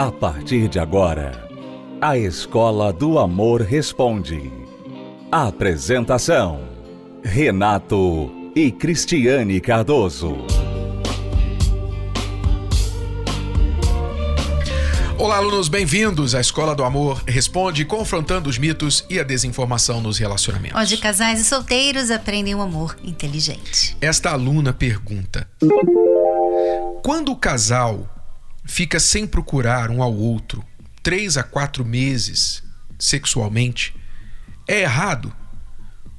A partir de agora, a Escola do Amor Responde. Apresentação: Renato e Cristiane Cardoso. Olá, alunos, bem-vindos à Escola do Amor Responde, confrontando os mitos e a desinformação nos relacionamentos. Onde casais e solteiros aprendem o amor inteligente. Esta aluna pergunta: Quando o casal fica sem procurar um ao outro três a quatro meses sexualmente, é errado?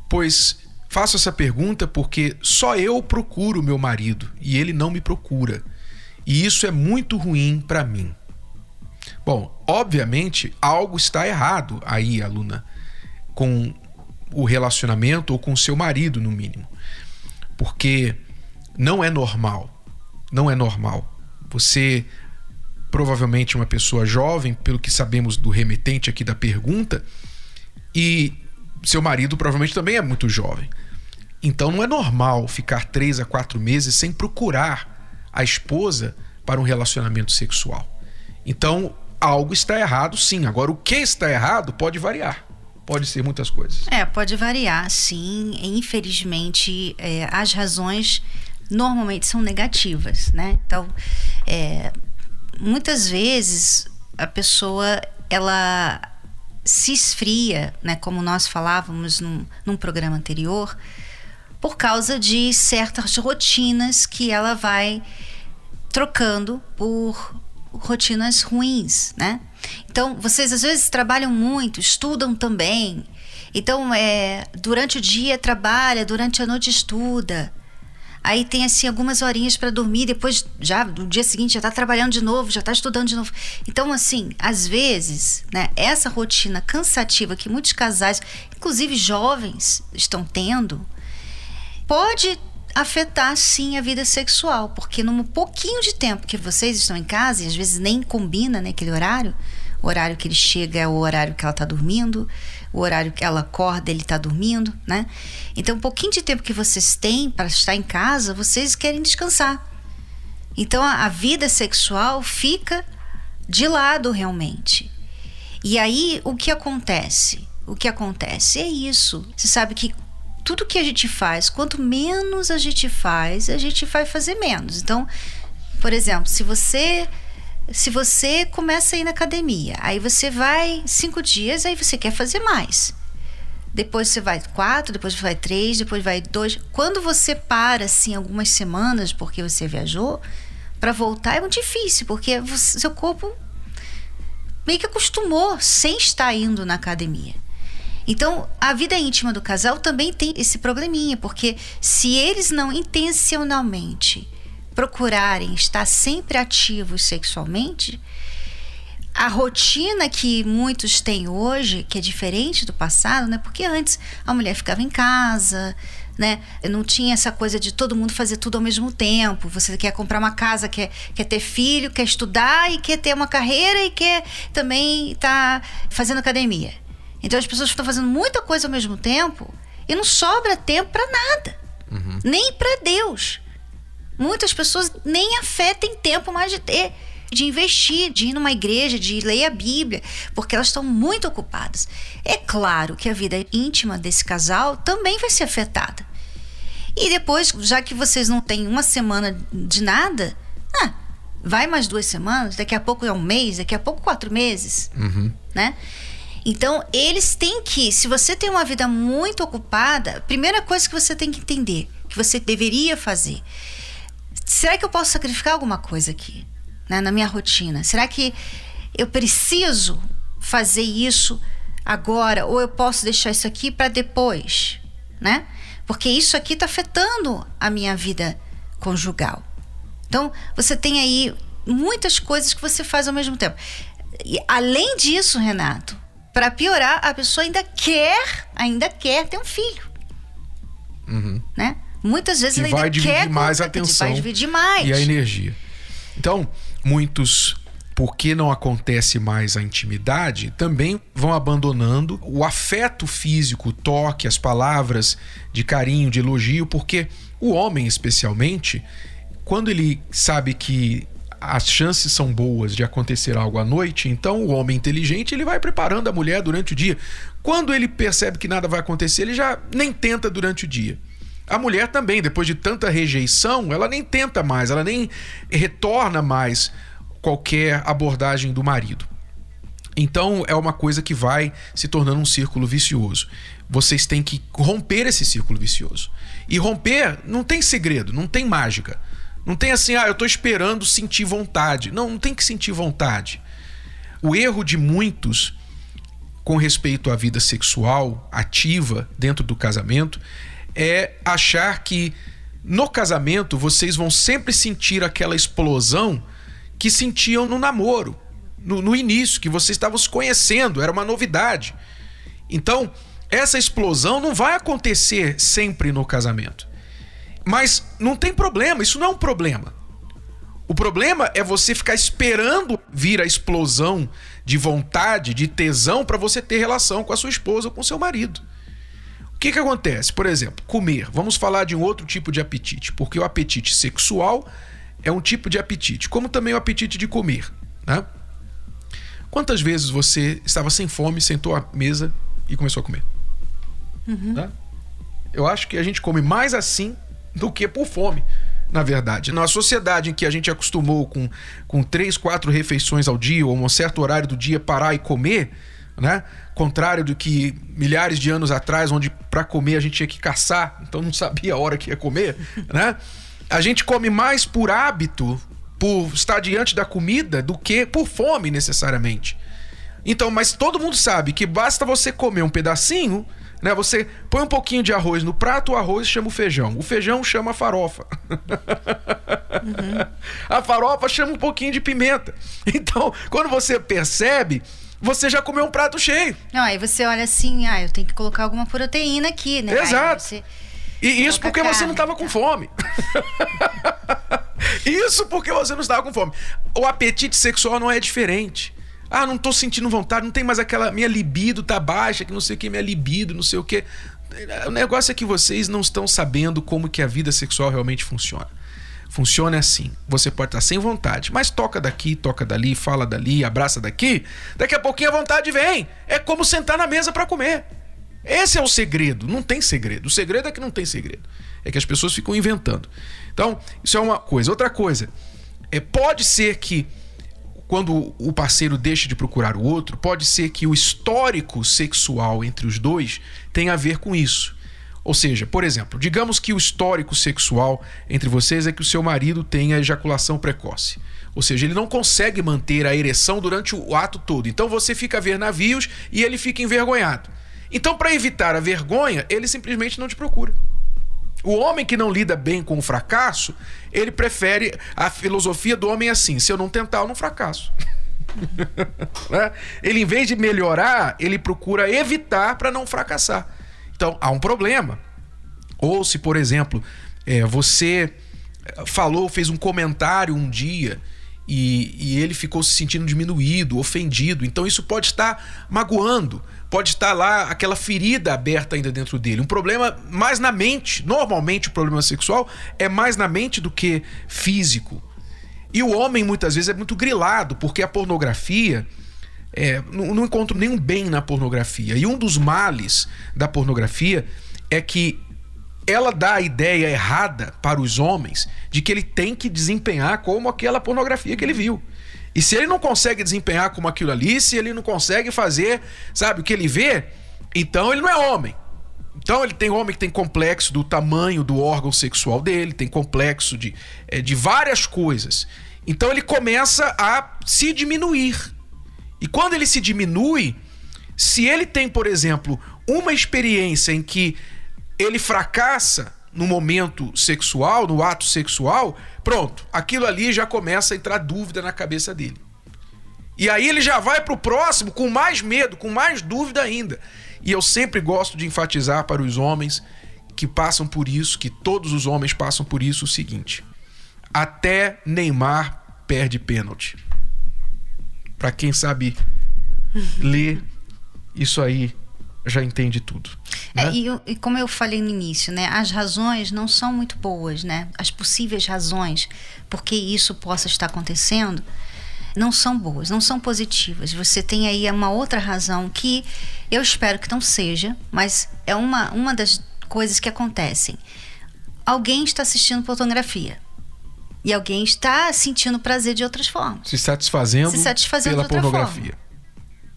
Pois faço essa pergunta porque só eu procuro meu marido e ele não me procura. E isso é muito ruim para mim. Bom, obviamente algo está errado aí, aluna, com o relacionamento ou com seu marido, no mínimo. Porque não é normal. Não é normal. Você, provavelmente uma pessoa jovem, pelo que sabemos do remetente aqui da pergunta, e seu marido provavelmente também é muito jovem. Então não é normal ficar três a quatro meses sem procurar a esposa para um relacionamento sexual. Então algo está errado, sim. Agora, o que está errado pode variar. Pode ser muitas coisas. É, pode variar, sim. Infelizmente, é, as razões normalmente são negativas, né? Então, é, muitas vezes a pessoa ela se esfria, né? Como nós falávamos num, num programa anterior, por causa de certas rotinas que ela vai trocando por rotinas ruins, né? Então, vocês às vezes trabalham muito, estudam também. Então, é, durante o dia trabalha, durante a noite estuda. Aí tem assim algumas horinhas para dormir, depois já no dia seguinte já está trabalhando de novo, já está estudando de novo. Então assim, às vezes, né, essa rotina cansativa que muitos casais, inclusive jovens, estão tendo, pode afetar sim a vida sexual, porque num pouquinho de tempo que vocês estão em casa, e às vezes nem combina né, aquele horário, o horário que ele chega é o horário que ela está dormindo, o horário que ela acorda, ele está dormindo, né? Então, um pouquinho de tempo que vocês têm para estar em casa, vocês querem descansar. Então, a, a vida sexual fica de lado realmente. E aí, o que acontece? O que acontece é isso. Você sabe que tudo que a gente faz, quanto menos a gente faz, a gente vai fazer menos. Então, por exemplo, se você se você começa a ir na academia, aí você vai cinco dias, aí você quer fazer mais. Depois você vai quatro, depois vai três, depois vai dois. Quando você para assim algumas semanas porque você viajou, para voltar é muito difícil, porque você, seu corpo meio que acostumou sem estar indo na academia. Então, a vida íntima do casal também tem esse probleminha, porque se eles não intencionalmente procurarem estar sempre ativos sexualmente, a rotina que muitos têm hoje, que é diferente do passado, né? Porque antes a mulher ficava em casa, né? Não tinha essa coisa de todo mundo fazer tudo ao mesmo tempo. Você quer comprar uma casa, quer, quer ter filho, quer estudar e quer ter uma carreira e quer também estar tá fazendo academia. Então as pessoas estão fazendo muita coisa ao mesmo tempo e não sobra tempo para nada, uhum. nem para Deus. Muitas pessoas nem a fé têm tempo mais de ter, de investir, de ir numa igreja, de ler a Bíblia, porque elas estão muito ocupadas. É claro que a vida íntima desse casal também vai ser afetada. E depois, já que vocês não têm uma semana de nada, ah, vai mais duas semanas, daqui a pouco é um mês, daqui a pouco quatro meses, uhum. né? Então, eles têm que, se você tem uma vida muito ocupada, a primeira coisa que você tem que entender, que você deveria fazer, será que eu posso sacrificar alguma coisa aqui, né, na minha rotina? Será que eu preciso fazer isso agora ou eu posso deixar isso aqui para depois, né? Porque isso aqui está afetando a minha vida conjugal. Então, você tem aí muitas coisas que você faz ao mesmo tempo. E, além disso, Renato, para piorar, a pessoa ainda quer, ainda quer ter um filho. Uhum. Né? Muitas vezes que ainda vai dividir quer mais a atenção vai dividir mais. e a energia. Então, muitos porque não acontece mais a intimidade, também vão abandonando o afeto físico, o toque, as palavras de carinho, de elogio, porque o homem, especialmente, quando ele sabe que as chances são boas de acontecer algo à noite, então o homem inteligente ele vai preparando a mulher durante o dia. Quando ele percebe que nada vai acontecer, ele já nem tenta durante o dia. A mulher também, depois de tanta rejeição, ela nem tenta mais, ela nem retorna mais qualquer abordagem do marido. Então é uma coisa que vai se tornando um círculo vicioso. Vocês têm que romper esse círculo vicioso. E romper não tem segredo, não tem mágica. Não tem assim, ah, eu estou esperando sentir vontade. Não, não tem que sentir vontade. O erro de muitos com respeito à vida sexual ativa dentro do casamento é achar que no casamento vocês vão sempre sentir aquela explosão que sentiam no namoro, no, no início, que vocês estavam se conhecendo, era uma novidade. Então, essa explosão não vai acontecer sempre no casamento. Mas não tem problema, isso não é um problema. O problema é você ficar esperando vir a explosão de vontade, de tesão para você ter relação com a sua esposa ou com seu marido. O que, que acontece? Por exemplo, comer. Vamos falar de um outro tipo de apetite, porque o apetite sexual é um tipo de apetite, como também o apetite de comer. Né? Quantas vezes você estava sem fome, sentou à mesa e começou a comer? Uhum. Né? Eu acho que a gente come mais assim do que por fome, na verdade. Na sociedade em que a gente acostumou com, com três, quatro refeições ao dia, ou um certo horário do dia parar e comer, né? Contrário do que milhares de anos atrás, onde para comer a gente tinha que caçar, então não sabia a hora que ia comer, né? A gente come mais por hábito, por estar diante da comida, do que por fome necessariamente. Então, mas todo mundo sabe que basta você comer um pedacinho né? Você põe um pouquinho de arroz no prato, o arroz chama o feijão. O feijão chama a farofa. Uhum. A farofa chama um pouquinho de pimenta. Então, quando você percebe, você já comeu um prato cheio. Não, aí você olha assim, ah, eu tenho que colocar alguma proteína aqui, né? Exato. Você... E isso porque carne, você não estava com fome. isso porque você não estava com fome. O apetite sexual não é diferente. Ah, não tô sentindo vontade, não tem mais aquela. Minha libido tá baixa, que não sei o que, minha libido, não sei o que. O negócio é que vocês não estão sabendo como que a vida sexual realmente funciona. Funciona assim. Você pode estar sem vontade, mas toca daqui, toca dali, fala dali, abraça daqui. Daqui a pouquinho a vontade vem. É como sentar na mesa para comer. Esse é o segredo. Não tem segredo. O segredo é que não tem segredo. É que as pessoas ficam inventando. Então, isso é uma coisa. Outra coisa, é, pode ser que quando o parceiro deixa de procurar o outro, pode ser que o histórico sexual entre os dois tenha a ver com isso. Ou seja, por exemplo, digamos que o histórico sexual entre vocês é que o seu marido tenha ejaculação precoce. Ou seja, ele não consegue manter a ereção durante o ato todo. Então você fica a ver navios e ele fica envergonhado. Então, para evitar a vergonha, ele simplesmente não te procura. O homem que não lida bem com o fracasso, ele prefere. A filosofia do homem é assim: se eu não tentar, eu não fracasso. né? Ele, em vez de melhorar, ele procura evitar para não fracassar. Então, há um problema. Ou se, por exemplo, é, você falou, fez um comentário um dia e, e ele ficou se sentindo diminuído, ofendido. Então, isso pode estar magoando pode estar lá aquela ferida aberta ainda dentro dele. Um problema mais na mente. Normalmente o problema sexual é mais na mente do que físico. E o homem muitas vezes é muito grilado, porque a pornografia. É, não, não encontro nenhum bem na pornografia. E um dos males da pornografia é que ela dá a ideia errada para os homens de que ele tem que desempenhar como aquela pornografia que ele viu. E se ele não consegue desempenhar como aquilo ali, se ele não consegue fazer, sabe, o que ele vê, então ele não é homem. Então ele tem homem que tem complexo do tamanho do órgão sexual dele, tem complexo de, é, de várias coisas. Então ele começa a se diminuir. E quando ele se diminui, se ele tem, por exemplo, uma experiência em que ele fracassa no momento sexual, no ato sexual, pronto, aquilo ali já começa a entrar dúvida na cabeça dele. E aí ele já vai para o próximo com mais medo, com mais dúvida ainda. E eu sempre gosto de enfatizar para os homens que passam por isso, que todos os homens passam por isso, o seguinte: até Neymar perde pênalti. Para quem sabe ler isso aí já entende tudo. É, né? e, e como eu falei no início, né, as razões não são muito boas, né? As possíveis razões por que isso possa estar acontecendo não são boas, não são positivas. Você tem aí uma outra razão que eu espero que não seja, mas é uma, uma das coisas que acontecem. Alguém está assistindo pornografia e alguém está sentindo prazer de outras formas. Se satisfazendo, Se satisfazendo pela pornografia.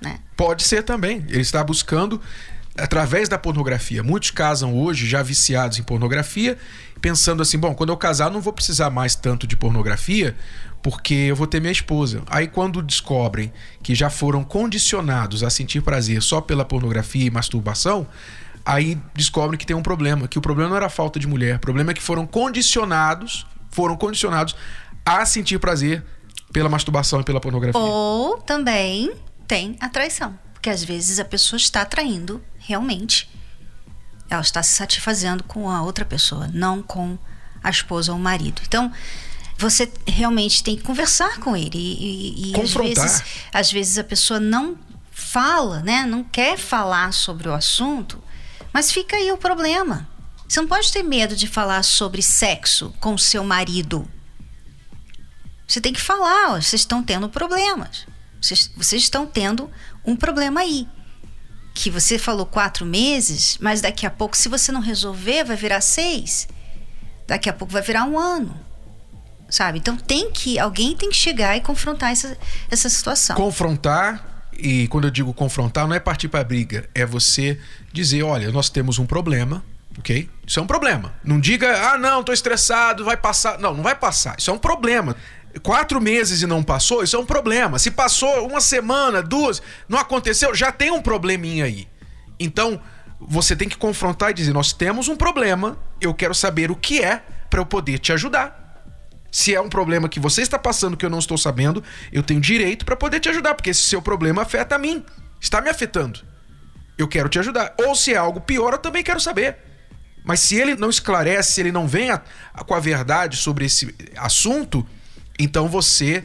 Né? Pode ser também. Ele está buscando através da pornografia. Muitos casam hoje já viciados em pornografia, pensando assim: bom, quando eu casar, não vou precisar mais tanto de pornografia, porque eu vou ter minha esposa. Aí, quando descobrem que já foram condicionados a sentir prazer só pela pornografia e masturbação, aí descobrem que tem um problema, que o problema não era a falta de mulher, o problema é que foram condicionados, foram condicionados a sentir prazer pela masturbação e pela pornografia. Ou também tem a traição. Porque às vezes a pessoa está traindo realmente. Ela está se satisfazendo com a outra pessoa, não com a esposa ou o marido. Então, você realmente tem que conversar com ele. E, e às, Confrontar. vezes, às vezes a pessoa não fala, né? Não quer falar sobre o assunto, mas fica aí o problema. Você não pode ter medo de falar sobre sexo com seu marido. Você tem que falar, ó, vocês estão tendo problemas. Vocês, vocês estão tendo um problema aí. Que você falou quatro meses, mas daqui a pouco, se você não resolver, vai virar seis. Daqui a pouco vai virar um ano. Sabe? Então tem que. Alguém tem que chegar e confrontar essa, essa situação. confrontar e quando eu digo confrontar não é partir para briga, é você dizer, olha, nós temos um problema, ok? Isso é um problema. Não diga, ah, não, tô estressado, vai passar. Não, não vai passar. Isso é um problema. Quatro meses e não passou, isso é um problema. Se passou uma semana, duas, não aconteceu, já tem um probleminha aí. Então, você tem que confrontar e dizer: nós temos um problema, eu quero saber o que é para eu poder te ajudar. Se é um problema que você está passando que eu não estou sabendo, eu tenho direito para poder te ajudar, porque esse seu problema afeta a mim, está me afetando. Eu quero te ajudar. Ou se é algo pior, eu também quero saber. Mas se ele não esclarece, se ele não vem a- a- com a verdade sobre esse assunto, então você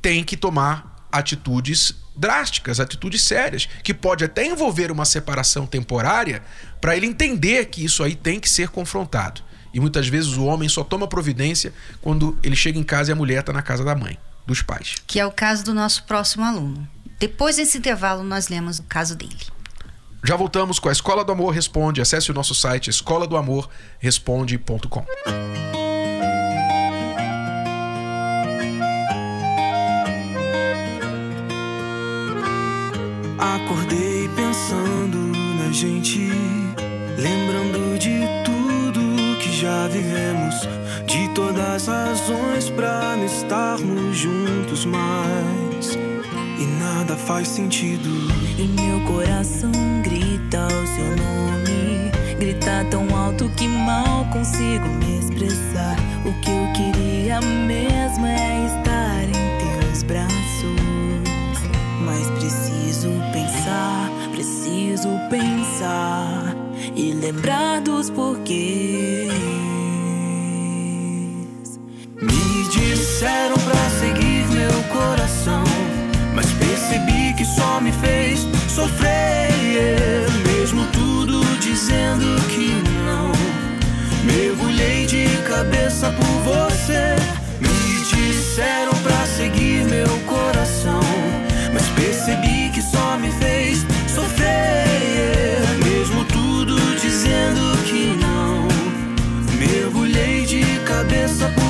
tem que tomar atitudes drásticas, atitudes sérias, que pode até envolver uma separação temporária, para ele entender que isso aí tem que ser confrontado. E muitas vezes o homem só toma providência quando ele chega em casa e a mulher está na casa da mãe, dos pais. Que é o caso do nosso próximo aluno. Depois desse intervalo, nós lemos o caso dele. Já voltamos com a Escola do Amor Responde. Acesse o nosso site escola do amor responde.com. Acordei pensando na gente, lembrando de tudo que já vivemos, de todas as razões pra não estarmos juntos mais. E nada faz sentido. E meu coração grita o seu nome. Grita tão alto que mal consigo me expressar. O que eu queria mesmo é estar em teus braços. Mas preciso pensar, preciso pensar e lembrar dos porquês. Me disseram pra seguir meu coração, mas percebi que só me fez sofrer. Mesmo tudo dizendo que não, mergulhei de cabeça por você. Me disseram pra seguir meu coração, mas percebi que só me fez sofrer. Mesmo tudo dizendo que não. Mergulhei de cabeça por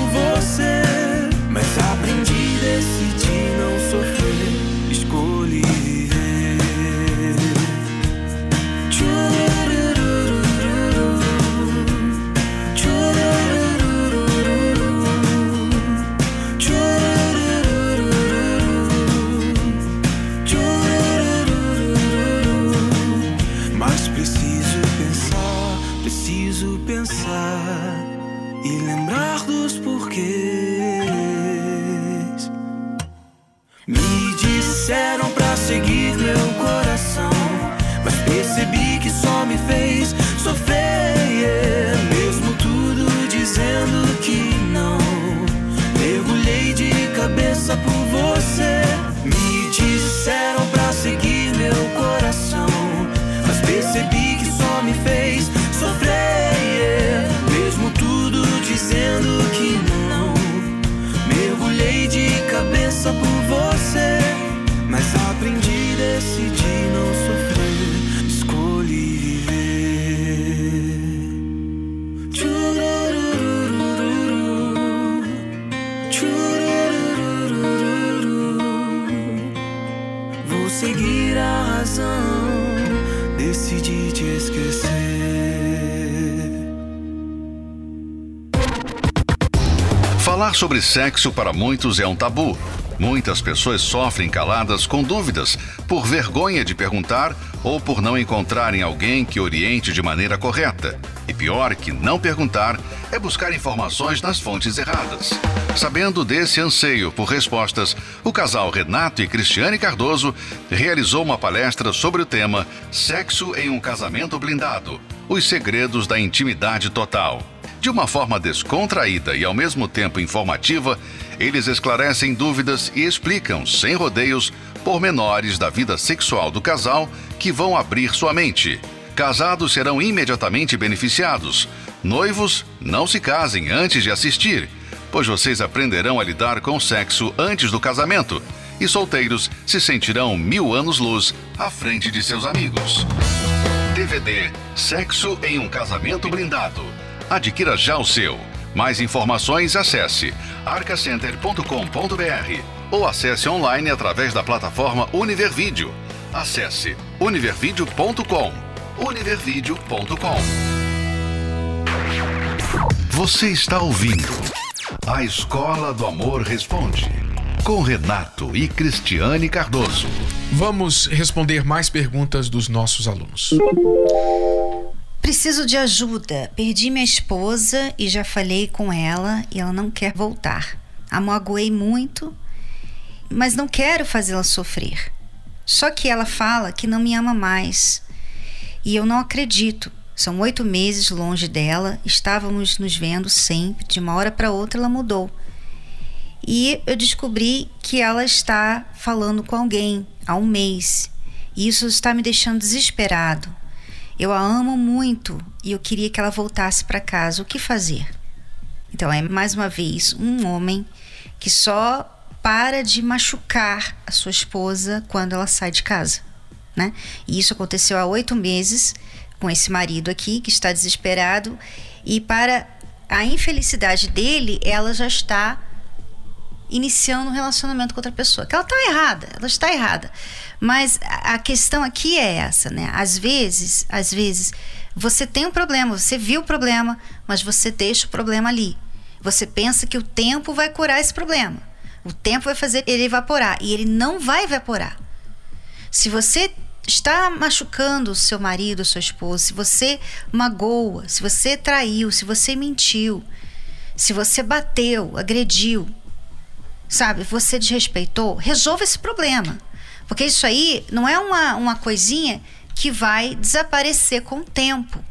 sobre sexo para muitos é um tabu. Muitas pessoas sofrem caladas com dúvidas, por vergonha de perguntar ou por não encontrarem alguém que oriente de maneira correta. E pior que não perguntar é buscar informações nas fontes erradas. Sabendo desse anseio por respostas, o casal Renato e Cristiane Cardoso realizou uma palestra sobre o tema Sexo em um casamento blindado: Os segredos da intimidade total. De uma forma descontraída e ao mesmo tempo informativa, eles esclarecem dúvidas e explicam, sem rodeios, pormenores da vida sexual do casal que vão abrir sua mente. Casados serão imediatamente beneficiados. Noivos, não se casem antes de assistir, pois vocês aprenderão a lidar com o sexo antes do casamento. E solteiros se sentirão mil anos-luz à frente de seus amigos. DVD Sexo em um Casamento Blindado. Adquira já o seu. Mais informações acesse arcacenter.com.br ou acesse online através da plataforma Univervídeo. Acesse univervideo.com. univervideo.com. Você está ouvindo A Escola do Amor Responde com Renato e Cristiane Cardoso. Vamos responder mais perguntas dos nossos alunos. Preciso de ajuda. Perdi minha esposa e já falei com ela e ela não quer voltar. A magoei muito, mas não quero fazê-la sofrer. Só que ela fala que não me ama mais. E eu não acredito. São oito meses longe dela, estávamos nos vendo sempre, de uma hora para outra ela mudou. E eu descobri que ela está falando com alguém há um mês. E isso está me deixando desesperado. Eu a amo muito e eu queria que ela voltasse para casa. O que fazer? Então, é mais uma vez um homem que só para de machucar a sua esposa quando ela sai de casa, né? E isso aconteceu há oito meses com esse marido aqui que está desesperado e para a infelicidade dele, ela já está iniciando um relacionamento com outra pessoa. Que ela está errada, ela está errada. Mas a questão aqui é essa, né? Às vezes, às vezes, você tem um problema, você viu o problema, mas você deixa o problema ali. Você pensa que o tempo vai curar esse problema. O tempo vai fazer ele evaporar e ele não vai evaporar. Se você está machucando o seu marido, sua esposa, se você magoa, se você traiu, se você mentiu, se você bateu, agrediu, sabe, você desrespeitou, resolva esse problema. Porque isso aí não é uma, uma coisinha que vai desaparecer com o tempo.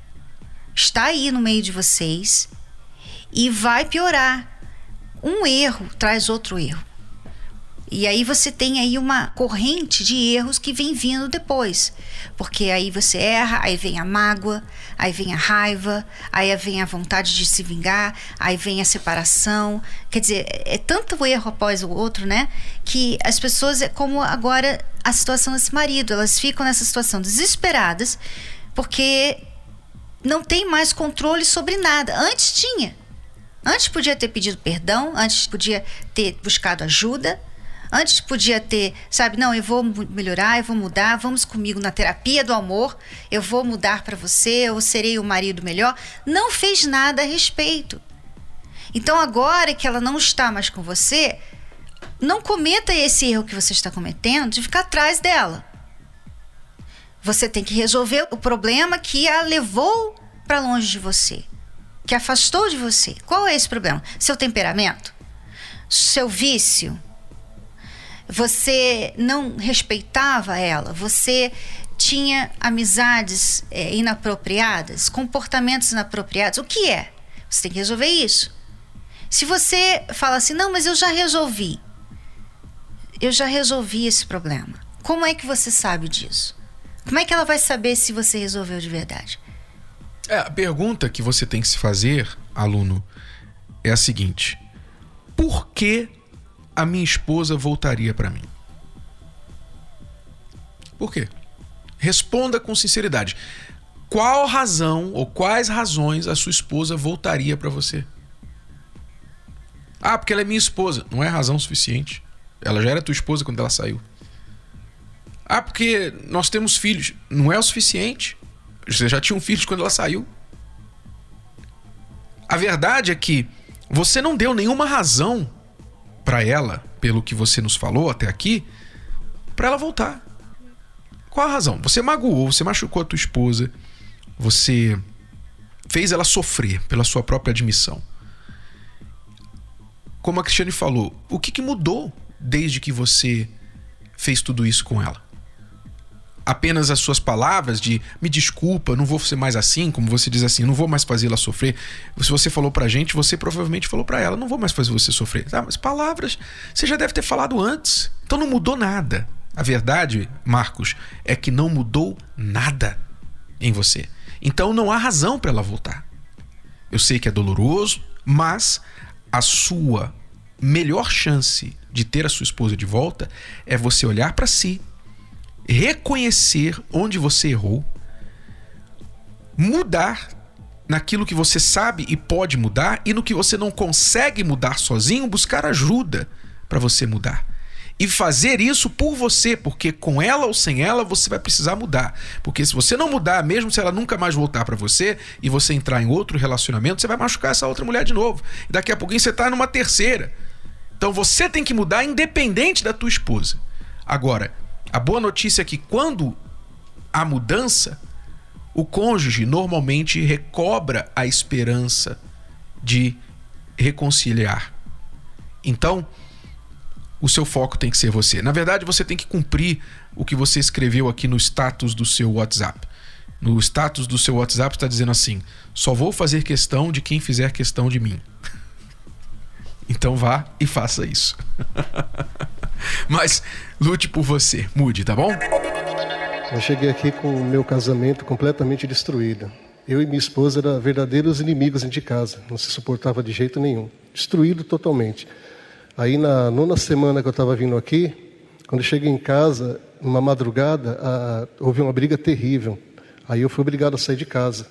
Está aí no meio de vocês e vai piorar. Um erro traz outro erro. E aí você tem aí uma corrente de erros que vem vindo depois. Porque aí você erra, aí vem a mágoa, aí vem a raiva, aí vem a vontade de se vingar, aí vem a separação. Quer dizer, é tanto erro após o outro, né? Que as pessoas, é como agora a situação desse marido, elas ficam nessa situação desesperadas porque não tem mais controle sobre nada. Antes tinha. Antes podia ter pedido perdão, antes podia ter buscado ajuda, Antes podia ter, sabe, não, eu vou melhorar, eu vou mudar, vamos comigo na terapia do amor, eu vou mudar para você, eu serei o marido melhor. Não fez nada a respeito. Então agora que ela não está mais com você, não cometa esse erro que você está cometendo de ficar atrás dela. Você tem que resolver o problema que a levou para longe de você, que afastou de você. Qual é esse problema? Seu temperamento? Seu vício? Você não respeitava ela, você tinha amizades é, inapropriadas, comportamentos inapropriados. O que é? Você tem que resolver isso. Se você fala assim, não, mas eu já resolvi. Eu já resolvi esse problema. Como é que você sabe disso? Como é que ela vai saber se você resolveu de verdade? É, a pergunta que você tem que se fazer, aluno, é a seguinte: por que a minha esposa voltaria para mim? Por quê? Responda com sinceridade. Qual razão ou quais razões a sua esposa voltaria para você? Ah, porque ela é minha esposa. Não é razão suficiente. Ela já era tua esposa quando ela saiu. Ah, porque nós temos filhos. Não é o suficiente. Você já tinha um filho quando ela saiu. A verdade é que Você não deu nenhuma razão para ela, pelo que você nos falou até aqui, para ela voltar. Qual a razão? Você magoou, você machucou a tua esposa, você fez ela sofrer pela sua própria admissão. Como a Cristiane falou, o que, que mudou desde que você fez tudo isso com ela? Apenas as suas palavras de me desculpa, não vou ser mais assim, como você diz assim, não vou mais fazê-la sofrer. Se você falou pra gente, você provavelmente falou para ela, não vou mais fazer você sofrer. Tá, mas palavras você já deve ter falado antes. Então não mudou nada. A verdade, Marcos, é que não mudou nada em você. Então não há razão para ela voltar. Eu sei que é doloroso, mas a sua melhor chance de ter a sua esposa de volta é você olhar para si reconhecer onde você errou, mudar naquilo que você sabe e pode mudar e no que você não consegue mudar sozinho, buscar ajuda para você mudar. E fazer isso por você, porque com ela ou sem ela você vai precisar mudar. Porque se você não mudar, mesmo se ela nunca mais voltar para você e você entrar em outro relacionamento, você vai machucar essa outra mulher de novo. E daqui a pouquinho você está numa terceira. Então você tem que mudar independente da tua esposa. Agora, a boa notícia é que quando há mudança, o cônjuge normalmente recobra a esperança de reconciliar. Então, o seu foco tem que ser você. Na verdade, você tem que cumprir o que você escreveu aqui no status do seu WhatsApp. No status do seu WhatsApp está dizendo assim: só vou fazer questão de quem fizer questão de mim. Então vá e faça isso. Mas lute por você, mude, tá bom? Eu cheguei aqui com o meu casamento completamente destruído. Eu e minha esposa eram verdadeiros inimigos de casa, não se suportava de jeito nenhum, destruído totalmente. Aí na nona semana que eu estava vindo aqui, quando eu cheguei em casa, numa madrugada, a, houve uma briga terrível. Aí eu fui obrigado a sair de casa.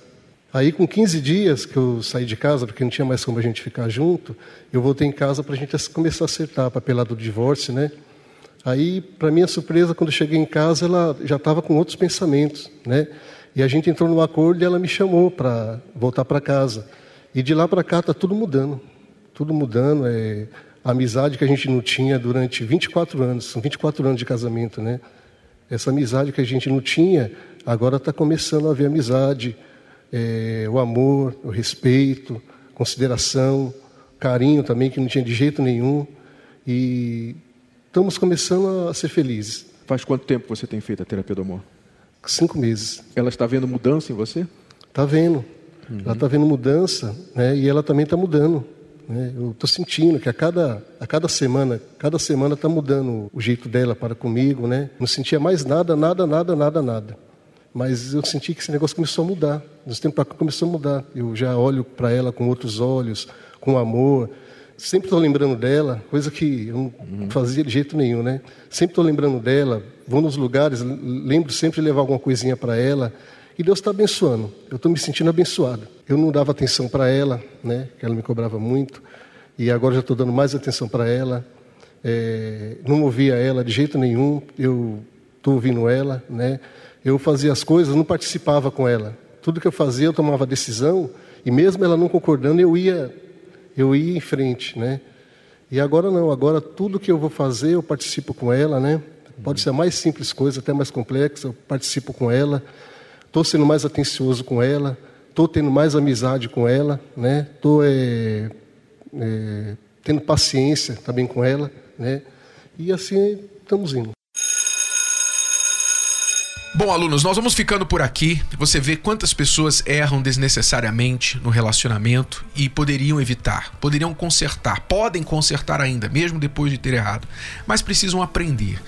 Aí, com 15 dias que eu saí de casa, porque não tinha mais como a gente ficar junto, eu voltei em casa para a gente começar a acertar a papelada do divórcio, né? Aí, para minha surpresa, quando eu cheguei em casa, ela já estava com outros pensamentos, né? E a gente entrou no acordo e ela me chamou para voltar para casa. E de lá para cá está tudo mudando, tudo mudando. É a amizade que a gente não tinha durante 24 anos, são 24 anos de casamento, né? Essa amizade que a gente não tinha, agora está começando a haver amizade é, o amor, o respeito, consideração, carinho também, que não tinha de jeito nenhum. E estamos começando a ser felizes. Faz quanto tempo você tem feito a terapia do amor? Cinco meses. Ela está vendo mudança em você? Está vendo. Uhum. Ela está vendo mudança, né? E ela também está mudando. Né? Eu estou sentindo que a cada, a cada semana, cada semana está mudando o jeito dela para comigo, né? Não sentia mais nada, nada, nada, nada, nada. Mas eu senti que esse negócio começou a mudar. Para cá começou a mudar. Eu já olho para ela com outros olhos, com amor. Sempre estou lembrando dela, coisa que eu não fazia de jeito nenhum, né? Sempre estou lembrando dela, vou nos lugares, lembro sempre de levar alguma coisinha para ela. E Deus está abençoando. Eu estou me sentindo abençoado. Eu não dava atenção para ela, né? Que ela me cobrava muito. E agora já estou dando mais atenção para ela. É, não ouvia ela de jeito nenhum. Eu estou ouvindo ela, né? eu fazia as coisas, não participava com ela. Tudo que eu fazia, eu tomava decisão, e mesmo ela não concordando, eu ia, eu ia em frente, né? E agora não, agora tudo que eu vou fazer, eu participo com ela, né? Pode ser a mais simples coisa, até mais complexa, eu participo com ela. Estou sendo mais atencioso com ela, estou tendo mais amizade com ela, né? Estou é, é, tendo paciência também com ela, né? E assim estamos indo. Bom, alunos, nós vamos ficando por aqui. Você vê quantas pessoas erram desnecessariamente no relacionamento e poderiam evitar, poderiam consertar, podem consertar ainda, mesmo depois de ter errado, mas precisam aprender.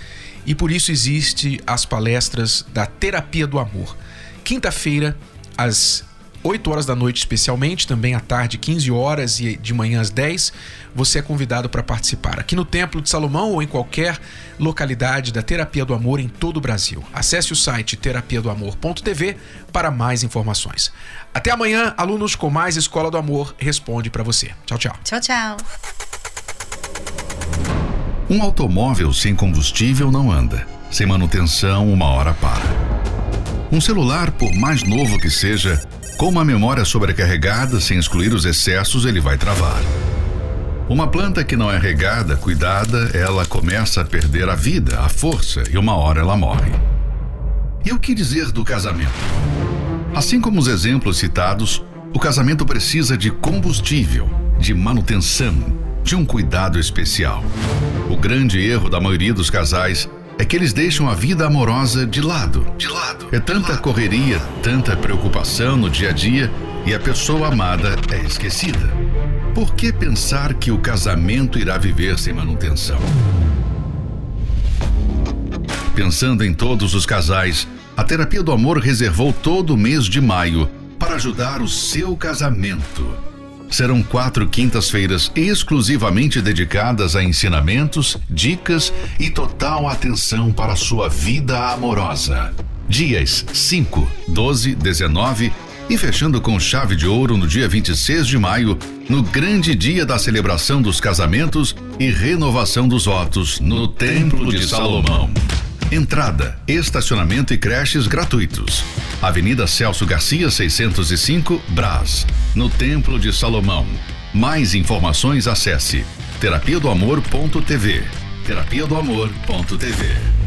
E por isso existe as palestras da terapia do amor. Quinta-feira, às 8 horas da noite, especialmente, também à tarde, 15 horas e de manhã às 10, você é convidado para participar aqui no Templo de Salomão ou em qualquer localidade da Terapia do Amor em todo o Brasil. Acesse o site terapiadoamor.tv para mais informações. Até amanhã, alunos com mais Escola do Amor responde para você. Tchau, tchau. Tchau, tchau. Um automóvel sem combustível não anda. Sem manutenção, uma hora para. Um celular, por mais novo que seja, com uma memória sobrecarregada, sem excluir os excessos, ele vai travar. Uma planta que não é regada, cuidada, ela começa a perder a vida, a força e uma hora ela morre. E o que dizer do casamento? Assim como os exemplos citados, o casamento precisa de combustível, de manutenção, de um cuidado especial. O grande erro da maioria dos casais é que eles deixam a vida amorosa de lado. De lado. É tanta correria, tanta preocupação no dia a dia e a pessoa amada é esquecida. Por que pensar que o casamento irá viver sem manutenção? Pensando em todos os casais, a Terapia do Amor reservou todo o mês de maio para ajudar o seu casamento. Serão quatro quintas-feiras exclusivamente dedicadas a ensinamentos, dicas e total atenção para a sua vida amorosa. Dias 5, 12, 19 e fechando com chave de ouro no dia 26 de maio, no grande dia da celebração dos casamentos e renovação dos votos no Templo de Salomão. Entrada, estacionamento e creches gratuitos. Avenida Celso Garcia, 605, Brás, no Templo de Salomão. Mais informações acesse terapia do amor.tv. Terapia do amor.tv.